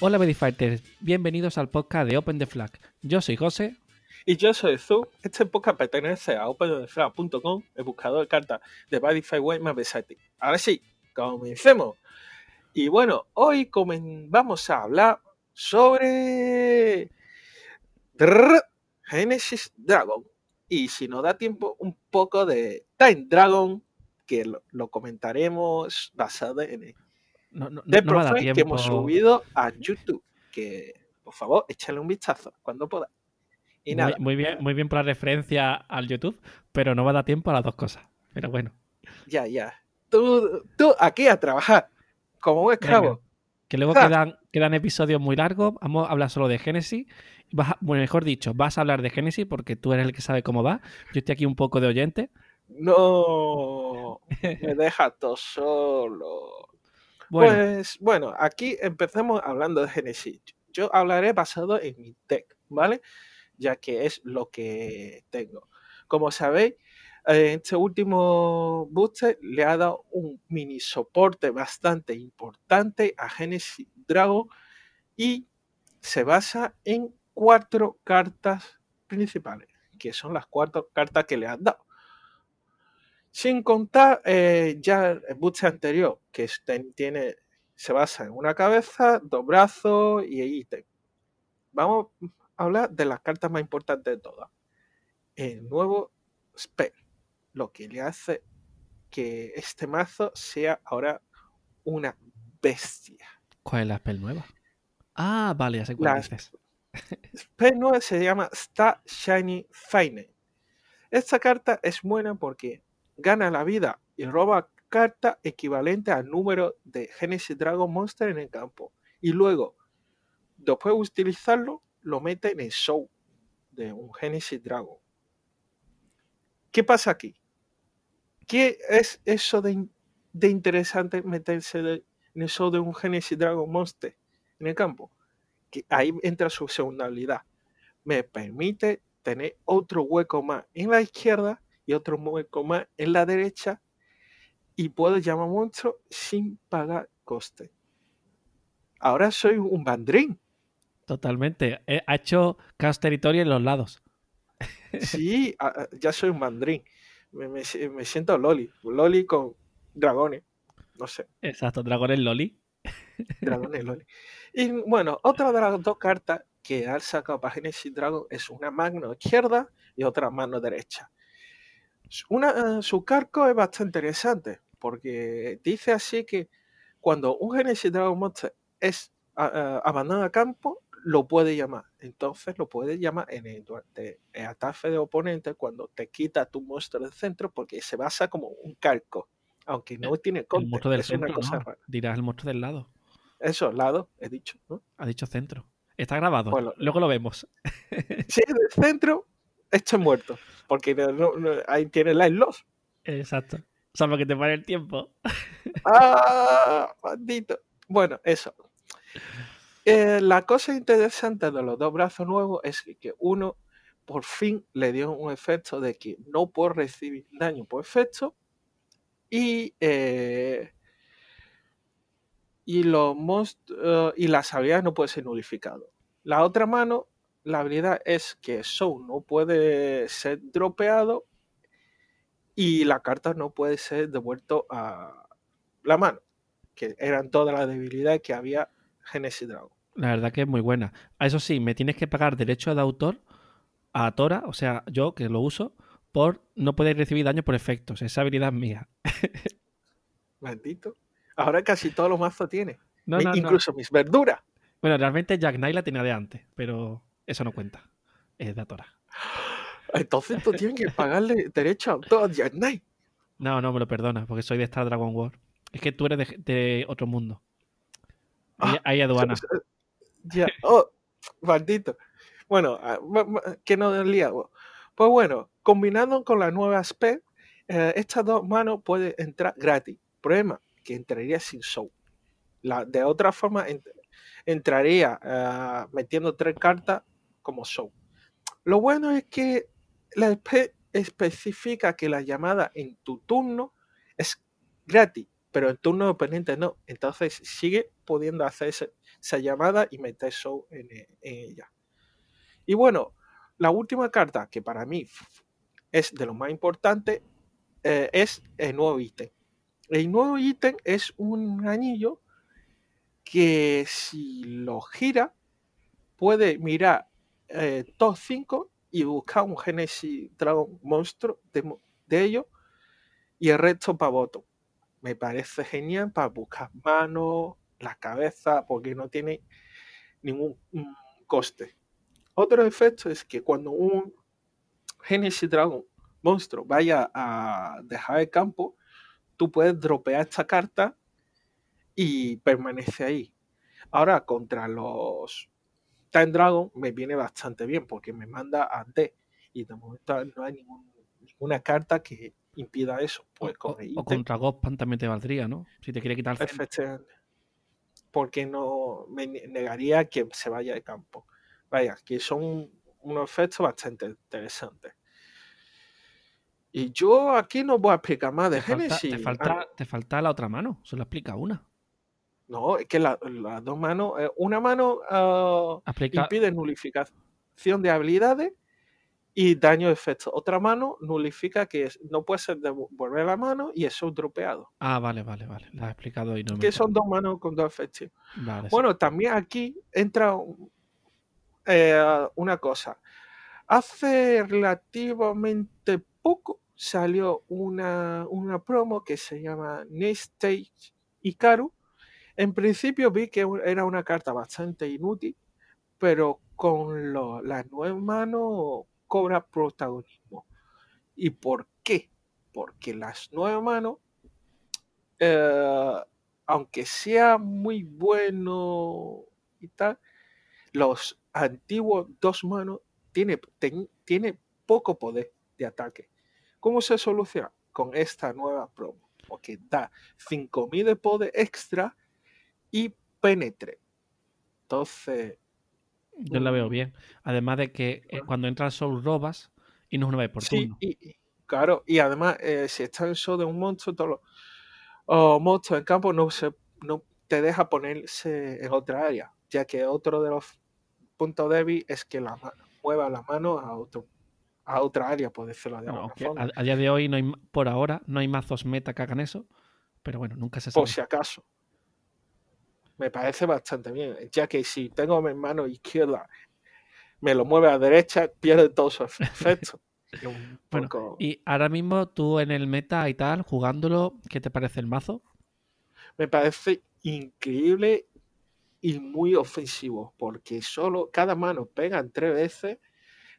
Hola Medifighters, bienvenidos al podcast de Open the Flag. Yo soy José. Y yo soy Zu. Este podcast pertenece a OpenTheFlag.com, el buscador de cartas de Badify Web más versátil. Ahora sí, comencemos. Y bueno, hoy vamos a hablar sobre Genesis Dragon. Y si nos da tiempo, un poco de Time Dragon, que lo, comentaremos basado en de profe que hemos subido a YouTube. Que por favor, échale un vistazo cuando pueda. Y nada. Muy, bien, muy bien por la referencia al YouTube, pero no va a dar tiempo a las dos cosas. Pero bueno. Ya, ya. Tú, tú aquí a trabajar, como un esclavo. Que luego quedan, quedan episodios muy largos. Vamos a hablar solo de Genesis. bueno, mejor dicho, vas a hablar de Genesis porque tú eres el que sabe cómo va. Yo estoy aquí un poco de oyente. No, me dejas todo solo. Pues bueno, aquí empecemos hablando de Genesis. Yo hablaré basado en mi deck, ¿vale? Ya que es lo que tengo. Como sabéis, eh, este último booster le ha dado un mini soporte bastante importante a Genesis Dragon y se basa en cuatro cartas principales, que son las cuatro cartas que le han dado. Sin contar eh, ya el booster anterior, que tiene, se basa en una cabeza, dos brazos y ítem. Vamos a hablar de las cartas más importantes de todas. El nuevo spell, lo que le hace que este mazo sea ahora una bestia. ¿Cuál es la spell nueva? Ah, vale, ya sé cuál dices. Spell nueva se llama Star Shiny Fine. Esta carta es buena porque gana la vida y roba carta equivalente al número de Genesis Dragon Monster en el campo. Y luego, después de utilizarlo, lo mete en el show de un Genesis Dragon. ¿Qué pasa aquí? ¿Qué es eso de, interesante meterse en el show de un Genesis Dragon Monster en el campo? Que ahí entra su segunda habilidad. Me permite tener otro hueco más en la izquierda y otro hueco más en la derecha y puedo llamar monstruo sin pagar coste. Ahora soy un bandrín. Totalmente. Ha hecho caos territorio en los lados. Sí, ya soy un bandrín. Me, siento Loli. Loli con dragones. No sé. Exacto, dragones Loli. Dragones Loli. Y bueno, otra de las dos cartas que ha sacado para Genesis Dragon es una mano izquierda y otra mano derecha. Una, su carco es bastante interesante porque dice así que cuando un Genesis Dragon Monster es abandonado a campo, lo puede llamar. Entonces lo puede llamar en el, ataque de oponente cuando te quita tu monstruo del centro porque se basa como un calco. Aunque no tiene conte, del es una cosa rara. Dirás el monstruo del lado. Eso, lado, he dicho, ¿no? Ha dicho centro. Está grabado. Luego lo vemos. Sí, del centro esto muerto. Porque ahí tiene la loss. Exacto. Salvo que te pare el tiempo. ¡Ah! Maldito. Bueno, eso. Eh, la cosa interesante de los dos brazos nuevos es que uno por fin le dio un efecto de que no puede recibir daño por efecto y eh, y los uh, y las habilidades no pueden ser nulificados. La otra mano la habilidad es que Soul no puede ser dropeado y la carta no puede ser devuelto a la mano, que eran todas las debilidades que había Genesis Dragon. La verdad que es muy buena. A eso sí, me tienes que pagar derecho de autor a Tora, o sea, yo que lo uso, por no poder recibir daño por efectos. Esa habilidad es mía. Maldito. Ahora casi todos los mazos tiene. Incluso mis verduras. Bueno, realmente Jack Knight la tenía de antes, pero eso no cuenta. Es de Atora. Entonces tú tienes que pagarle derecho a autor a Jack Knight. No, no me lo perdonas, porque soy de Star Dragon War. Es que tú eres de, otro mundo. Ahí, ah, aduana. Ya, oh, maldito. Bueno, ah, que no lía. Pues bueno, combinando con la nueva spec, eh, estas dos manos pueden entrar gratis. Problema, que entraría sin show. La, de otra forma, entraría eh, metiendo tres cartas como show. Lo bueno es que la SP especifica que la llamada en tu turno es gratis, pero en turno de no. Entonces sigue pudiendo hacerse esa llamada y meter show en, en ella. Y bueno, la última carta que para mí es de lo más importante eh, es el nuevo ítem. El nuevo ítem es un anillo que si lo gira puede mirar eh, top 5 y buscar un Genesis Dragon monstruo de, de ellos y el resto para voto. Me parece genial para buscar manos, la cabeza, porque no tiene ningún mm, coste. Otro efecto es que cuando un Genesis Dragon monstruo vaya a dejar el campo, tú puedes dropear esta carta y permanece ahí. Ahora, contra los Time Dragon me viene bastante bien porque me manda a D y de momento no hay ninguna carta que impida eso. Pues o, contra Gospan también te valdría, ¿no? Si te quiere quitar el Efectivamente. Porque no me negaría que se vaya de campo. Vaya, que son unos efectos bastante interesantes. Y yo aquí no voy a explicar más de Génesis. te, falta, te falta la otra mano, solo explica una. No, es que las dos manos, eh, una mano uh, impide nulificación de habilidades y daño de efectos. Otra mano nulifica que no puede ser devolver la mano y eso es dropeado. Ah, vale, vale, vale. La has explicado y no Que son dos manos con dos efectos. bueno, también aquí entra eh, una cosa. Hace relativamente poco salió una, una promo que se llama Next Stage Ikaru. En principio vi que era una carta bastante inútil, pero con las nueve manos cobra protagonismo. ¿Y por qué? Porque las nueve manos, eh, aunque sea muy bueno y tal, los antiguos dos manos tiene, tiene poco poder de ataque. ¿Cómo se soluciona? Con esta nueva promo, porque da 5000 de poder extra y penetre. Entonces. Yo la veo mm, bien. Además de que eh, cuando entra Soul robas y no es una vez por sí, Y, claro, y además, eh, si está en show de un monstruo, todos los monstruos en campo no, se, no te deja ponerse en otra área, ya que otro de los puntos débiles es que la mueva la mano a otro a otra área, por decirlo de alguna forma. A, día de hoy, no hay, por ahora, no hay mazos meta que hagan eso, pero bueno, nunca se sabe. Por si acaso. Me parece bastante bien, ya que si tengo mi mano izquierda, me lo mueve a derecha, pierde todo su efecto. bueno, y ahora mismo tú en el meta y tal, jugándolo, ¿qué te parece el mazo? Me parece increíble y muy ofensivo, porque solo cada mano pega tres veces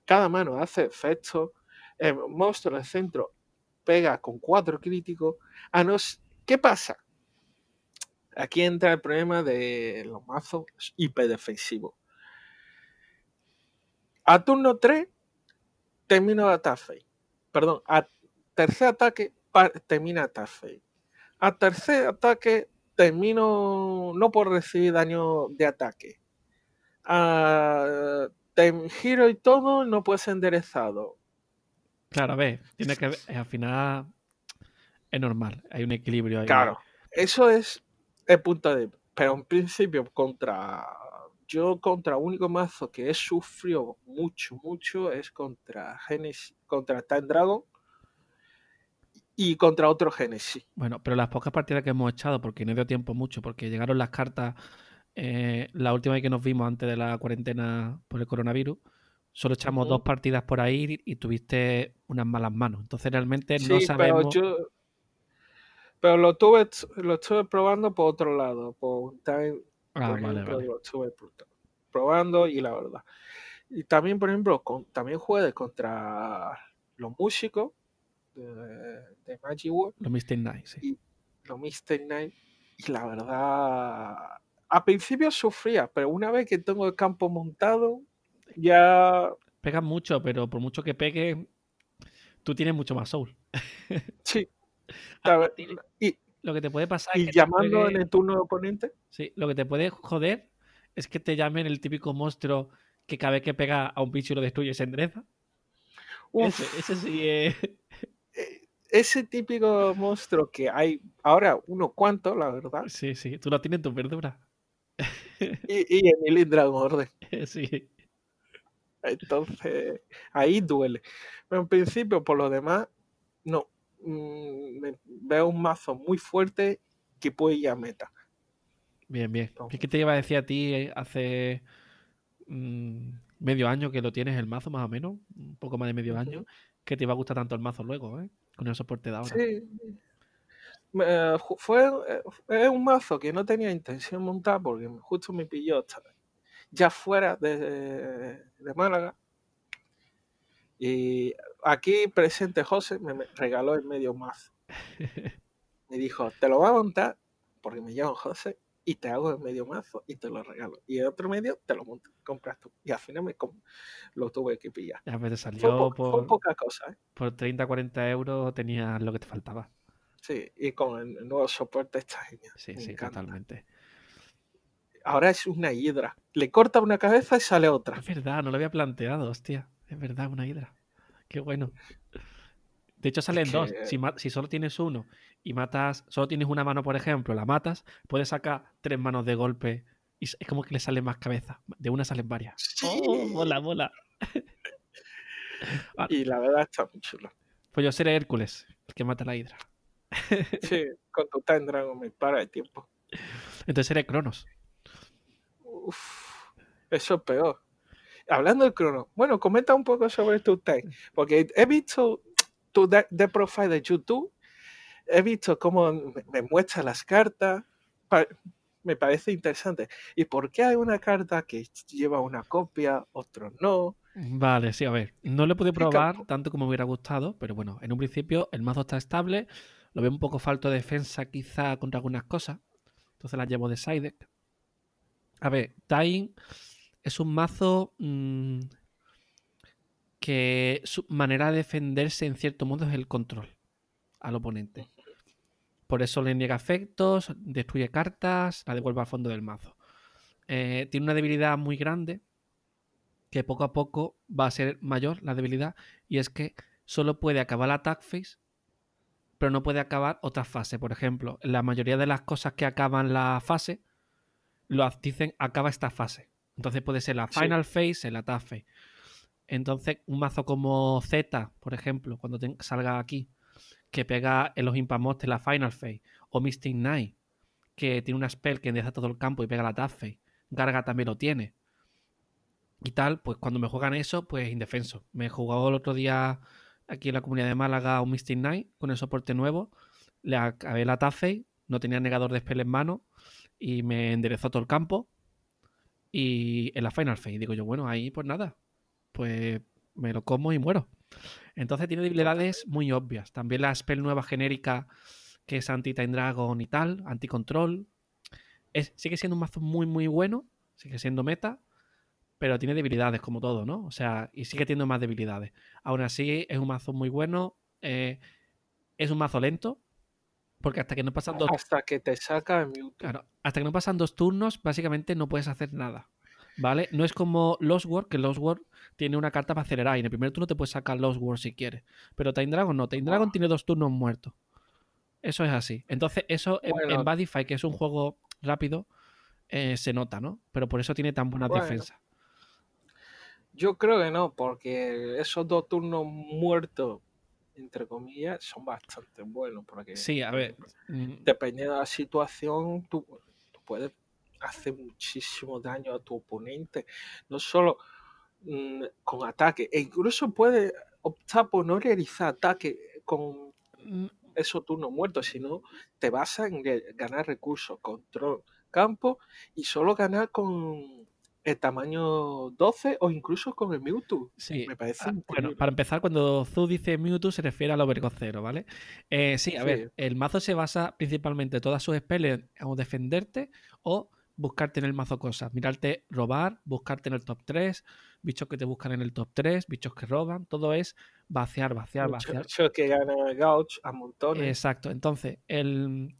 cada mano hace efecto. El monstruo en el centro pega con cuatro críticos. A nos... ¿Qué pasa? Aquí entra el problema de los mazos hiperdefensivos. A turno 3 termino ataque. Perdón, a tercer ataque termina ataque. A tercer ataque termino no por recibir daño de ataque. A giro y todo no puede ser enderezado. Claro, a ver, tiene que al final es normal, hay un equilibrio ahí. Claro, eso es el punto de. Pero en principio, contra. Yo contra único mazo que he sufrido mucho, mucho es contra Genesis, contra Time Dragon y contra otro Genesis. Bueno, pero las pocas partidas que hemos echado, porque no dio tiempo mucho, porque llegaron las cartas eh, la última vez que nos vimos antes de la cuarentena por el coronavirus, solo echamos dos partidas por ahí y tuviste unas malas manos. Entonces realmente no sabemos. Pero, yo, pero lo tuve, lo estuve probando por otro lado, por time, ah, vale, lo estuve probando y la verdad. Y también, por ejemplo, también juegue contra los músicos de, Magic World. Los Mr. Night, sí. los Mr. Night. Y la verdad, a principio sufría, pero una vez que tengo el campo montado, ya. Pega mucho, pero por mucho que pegue, tú tienes mucho más soul. Sí. y, lo que te puede pasar y llamando en el turno de oponente. Sí, lo que te puede joder es que te llamen el típico monstruo que cada vez que pega a un bicho y lo destruye se endereza. Ese, ese sí es. E, ese típico monstruo que hay ahora uno cuanto, la verdad. Sí, sí, tú lo tienes en tu verdura. y, y Emily Dragon Orden. sí. Entonces, ahí duele. Pero en principio, por lo demás, no. Mm, veo un mazo muy fuerte que puede ir a meta. Bien, bien. ¿Qué te iba a decir a ti eh, hace mm, medio año que lo tienes el mazo, más o menos? Un poco más de medio año. Que te iba a gustar tanto el mazo luego, ¿eh? Con el soporte de ahora. Sí. fue eh, es un mazo que no tenía intención de montar porque justo me pilló ya fuera de, de Málaga. Y aquí presente José me regaló el medio mazo. Me dijo, te lo voy a montar porque me llamo José y te hago el medio mazo y te lo regalo. Y el otro medio te lo monto, compras tú. Y al final me lo tuve que pillar. Ya, pero salió por, poca cosa. ¿eh? Por 30, 40 euros tenías lo que te faltaba. Sí, y con el nuevo soporte está genial. Sí, sí, totalmente ahora es una hidra. Le corta una cabeza y sale otra. Es verdad, no lo había planteado, hostia. Es verdad, una hidra. Qué bueno. De hecho, salen dos. Si, solo tienes uno y matas, solo tienes una mano, por ejemplo, la matas, puedes sacar tres manos de golpe y es como que le sale más cabeza. De una salen varias. ¡Oh, mola, mola! y la verdad está muy chula. Pues yo seré Hércules, el que mata a la hidra. sí, con tu Time Dragon me para el tiempo. Entonces seré Cronos eso es peor. Hablando del crono, bueno, comenta un poco sobre tu tech, porque he visto tu de, profile de YouTube, he visto cómo me, muestra las cartas, me parece interesante. ¿Y por qué hay una carta que lleva una copia, otro no? Vale, sí, a ver, no lo pude probar tanto como me hubiera gustado, pero bueno, en un principio el mazo está estable, lo veo un poco falto de defensa quizá contra algunas cosas, entonces la llevo de side deck. A ver, Dying es un mazo mm, que su manera de defenderse en cierto modo es el control al oponente. Por eso le niega efectos, destruye cartas, la devuelve al fondo del mazo. Eh, tiene una debilidad muy grande que poco a poco va a ser mayor la debilidad y es que solo puede acabar la attack phase pero no puede acabar otra fase. Por ejemplo, la mayoría de las cosas que acaban la fase lo dicen acaba esta fase. Entonces puede ser la final phase, la attack phase. Entonces, un mazo como Z, por ejemplo, cuando salga aquí, que pega en los de la final phase, o Mystic Knight, que tiene una spell que endereza todo el campo y pega la phase. Garga también lo tiene. Y tal, pues cuando me juegan eso, pues indefenso. Me he jugado el otro día aquí en la comunidad de Málaga un Mystic Knight con el soporte nuevo. Le acabé la phase, no tenía negador de spell en mano y me enderezó todo el campo. Y en la Final Phase, digo yo, bueno, ahí pues nada, pues me lo como y muero. Entonces tiene debilidades muy obvias. También la spell nueva genérica que es anti-Time Dragon y tal, anti-control. Es, sigue siendo un mazo muy, muy bueno, sigue siendo meta, pero tiene debilidades como todo, ¿no? O sea, y sigue teniendo más debilidades. Aún así, es un mazo muy bueno. Eh, es un mazo lento, porque hasta que no pasan dos. Hasta que te saca Claro, hasta que no pasan dos turnos, básicamente no puedes hacer nada. ¿Vale? No es como Lost World, que Lost World tiene una carta para acelerar y en el primer turno te puedes sacar Lost World si quieres. Pero Time Dragon no. Time Dragon tiene dos turnos muertos. Eso es así. Entonces, eso en, Badify, que es un juego rápido, eh, se nota, ¿no? Pero por eso tiene tan buena defensa. Yo creo que no, porque esos dos turnos muertos entre comillas, son bastante buenos. Porque, sí, a ver. Mm. Dependiendo de la situación, tú, puedes hacer muchísimo daño a tu oponente. No solo mm, con ataque, e incluso puedes optar por no realizar ataque con mm. esos turnos muertos, sino te vas a ganar recursos, control, campo y solo ganar con el tamaño 12 o incluso con el Mewtwo. Sí, me parece. Ah, bueno, para empezar, cuando Zu dice Mewtwo se refiere al Overcocero, ¿vale? Eh, sí, a ver, el mazo se basa principalmente todas sus spells en defenderte o buscarte en el mazo cosas. Mirarte robar, buscarte en el top 3, bichos que te buscan en el top 3, bichos que roban, todo es vaciar, vaciar, vaciar. Bichos que ganan gauch a montones. Exacto, entonces el,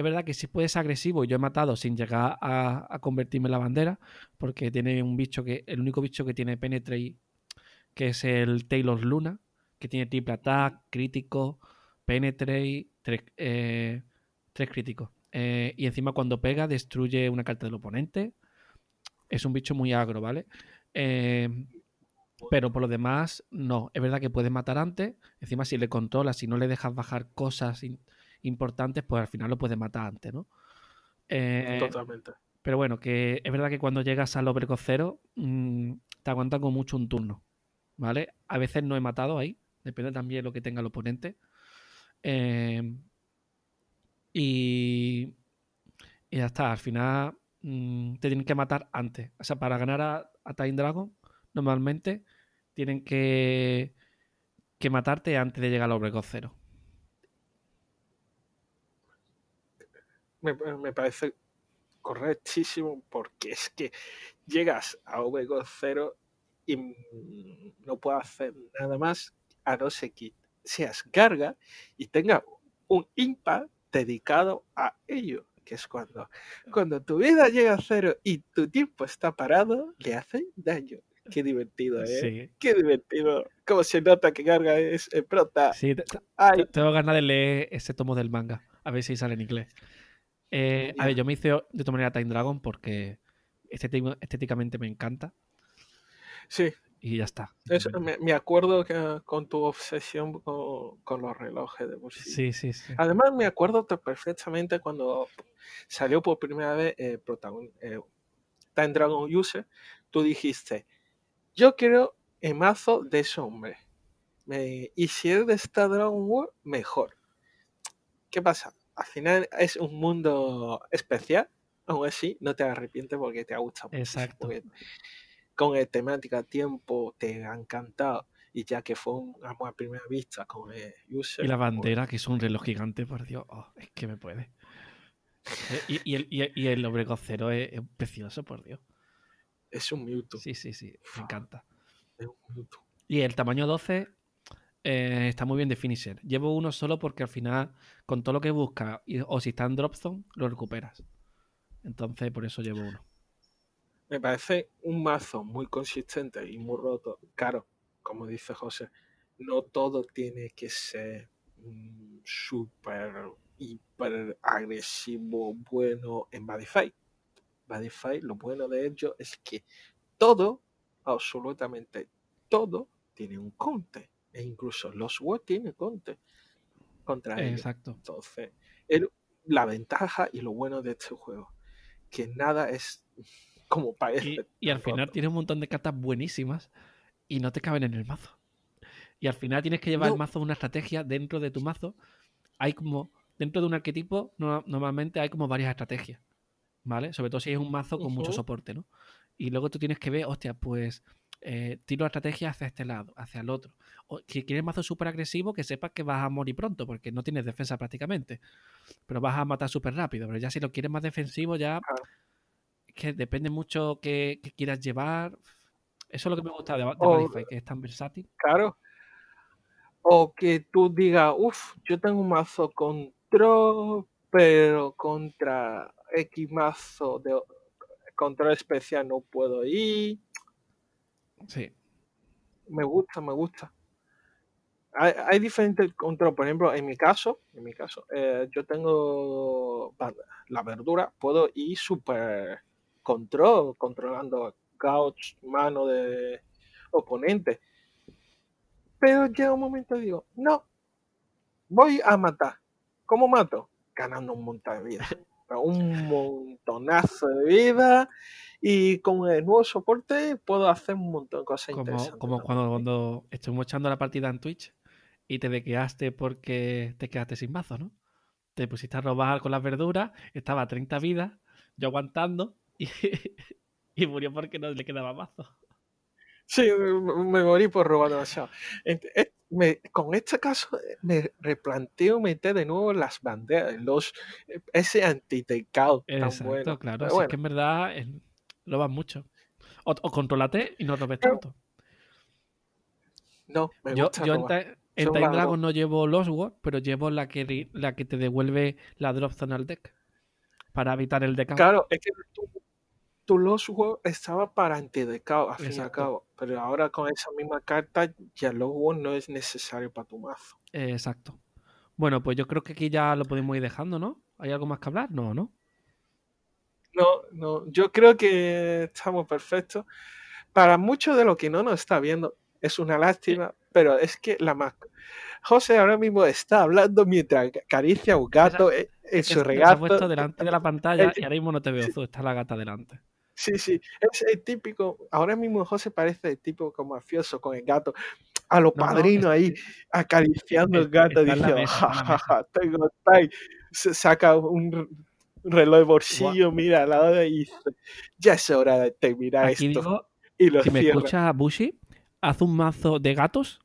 es verdad que si puedes agresivo, yo he matado sin llegar a, convertirme en la bandera, porque tiene un bicho que, el único bicho que tiene Penetrate, que es el Taylor Luna, que tiene triple attack, crítico, Penetrate, tres, eh, críticos. Eh, y encima cuando pega destruye una carta del oponente. es un bicho muy agro, ¿vale? Eh, pero por lo demás, no. Es verdad que puedes matar antes. Encima, si le controlas, si no le dejas bajar cosas importantes, pues al final lo puedes matar antes, ¿no? Eh, Totalmente. Pero bueno, que es verdad que cuando llegas al Overcoat 0, mm, te aguantan con mucho un turno. ¿Vale? A veces no he matado ahí. Depende también de lo que tenga el oponente. Eh, y, y ya está. Al final mm, te tienen que matar antes. O sea, para ganar a, a Time Dragon normalmente tienen que, que matarte antes de llegar al Obregón Me, me, parece correctísimo porque es que llegas a Obregón 0 y no puedes hacer nada más a no ser que seas carga y tenga un impact dedicado a ello que es cuando, cuando tu vida llega a cero y tu tiempo está parado, le hace daño. Qué divertido, ¿eh? Qué divertido. Cómo se nota que Garga es el prota. Sí, tengo ganas de leer ese tomo del manga. A ver si sale en inglés. Eh, a ver, yo me hice de tu manera Time Dragon porque estéticamente me encanta. Sí. Y ya está. me, acuerdo que con tu obsesión con, los relojes de bolsillo. Sí, sí, sí. Además, me acuerdo perfectamente cuando salió por primera vez eh, eh, Time Dragon User. Tú dijiste, yo quiero el mazo de ese hombre. y si es de esta Dragon War, mejor. ¿Qué pasa? Al final es un mundo especial. Aún así, no te arrepientes porque te ha gustado. Exacto. con el temática, tiempo, te ha encantado. Y ya que fue un amor a primera vista con el user. Y la pues bandera, que es un reloj gigante, por Dios. Oh, es que me puede. Eh, y, el, y, el es precioso, por Dios. Es un Mewtwo. Sí, sí, sí. Me encanta. Y el tamaño 12 eh, está muy bien de finisher. Llevo uno solo porque al final, con todo lo que busca o si está en Dropzone, lo recuperas. Entonces, por eso llevo uno. Me parece un mazo muy consistente y muy roto. Claro, como dice José, no todo tiene que ser súper, hiper agresivo, bueno en Badify. Badify, lo bueno de ello es que todo, absolutamente todo, tiene un conte. E incluso los WOT tienen conte contra ellos. Exacto. Entonces, la ventaja y lo bueno de este juego, que nada es como parece. Y, al final tiene un montón de cartas buenísimas y no te caben en el mazo. Y al final tienes que llevar el mazo una estrategia dentro de tu mazo. Hay como, dentro de un arquetipo, normalmente hay como varias estrategias. ¿vale? Sobre todo si es un mazo con mucho soporte, ¿no? Y luego tú tienes que ver, hostia, pues eh, tiro la estrategia hacia este lado, hacia el otro. O si quieres mazo súper agresivo, que sepas que vas a morir pronto, porque no tienes defensa prácticamente. Pero vas a matar súper rápido. Pero ya si lo quieres más defensivo, ya que depende mucho que, quieras llevar. Eso es lo que me gusta de, de que es tan versátil. Claro. O que tú digas, uff, yo tengo un mazo control, pero contra X mazo de control especial no puedo ir. Sí. Me gusta, me gusta. Hay, diferentes control. Por ejemplo, en mi caso, en mi caso, eh, yo tengo la verdura, puedo ir super control, controlando couch, mano de oponente. Pero llega un momento y digo, no, voy a matar. ¿Cómo mato? Ganando un montón de vida. un montonazo de vida y con el nuevo soporte puedo hacer un montón de cosas como, interesantes. Como cuando, cuando estuvimos echando la partida en Twitch y te dequeaste porque te quedaste sin mazo, ¿no? Te pusiste a robar con las verduras, estaba a 30 vidas, yo aguantando y, y murió porque no le quedaba mazo. Sí, me, morí por robar demasiado. Con este caso eh, me replanteo meter de nuevo las banderas, los ese anti-takeout tan bueno. claro. es que en verdad lo vas mucho. O, controlate y no robes tanto. No, me yo, gusta yo en, Time Dragon no llevo los Words, pero llevo la que, la que te devuelve la drop zone al deck para evitar el deck. Claro, es que tu Lost World estaba para antidecao, al fin y al cabo. Pero ahora con esa misma carta, ya Lost World no es necesario para tu mazo. exacto. Bueno, pues yo creo que aquí ya lo podemos ir dejando, ¿no? ¿Hay algo más que hablar? No, ¿no? No, no, yo creo que estamos perfectos. Para mucho de lo que no nos está viendo, es una lástima, pero es que la más... José ahora mismo está hablando mientras acaricia a un gato en su regazo. puesto delante de la pantalla y ahora mismo no te veo, tú, está la gata delante. Sí, sí, es el típico, ahora mismo José parece el tipo como mafioso con el gato, a los padrinos ahí acariciando el gato, diciendo, jajaja, tengo time. saca un reloj de bolsillo, mira al lado y dice, ya es hora de terminar esto. y lo si me escucha Bushi, haz un mazo de gatos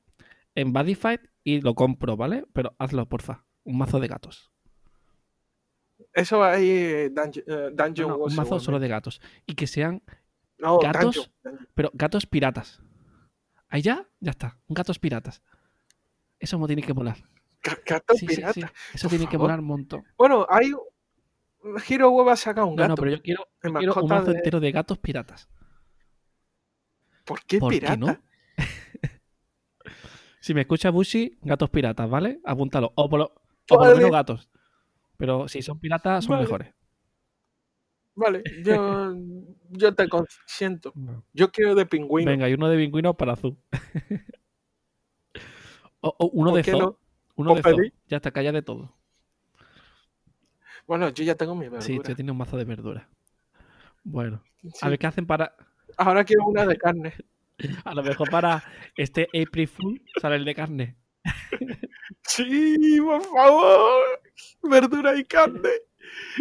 en Bodyfight y lo compro, ¿vale? Pero hazlo, porfa, un mazo de gatos. Eso va ahí, eh, Dungeon, eh, Un mazo solo de gatos. Y que sean gatos, pero gatos piratas. Ahí ya, ya está. Gatos piratas. Eso me tiene que molar. Gatos piratas. Eso tiene que molar un montón. Bueno, hay. Giro Web ha sacado un gato. No, pero yo quiero, un mazo entero de gatos piratas. ¿Por qué pirata? si me escucha Bushi, gatos piratas, ¿vale? Apúntalo. O por lo, menos gatos. Pero si son piratas, son mejores. Vale, yo, yo te consiento. Yo quiero de pingüino. Venga, y uno de pingüino para azul. o, uno de zoo. Uno de zoo. Ya está, calla de todo. Bueno, yo ya tengo mi verdura. Sí, yo tengo un mazo de verdura. Bueno, a ver qué hacen para. Ahora quiero una de carne. A lo mejor para este April Fool sale el de carne. Sí, por favor. Verdura y carne.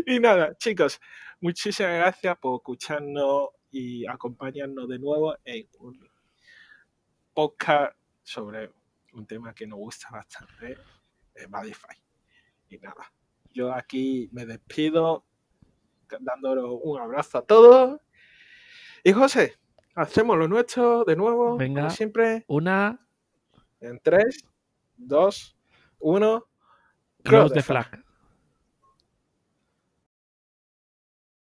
Y nada, chicos, muchísimas gracias por escucharnos y acompañarnos de nuevo en un podcast sobre un tema que nos gusta bastante, eh, Modify. Y nada, yo aquí me despido dándoles un abrazo a todos. Y José, hacemos lo nuestro de nuevo, Venga, como siempre. Una. En 3, 2, 1. Cross the flag.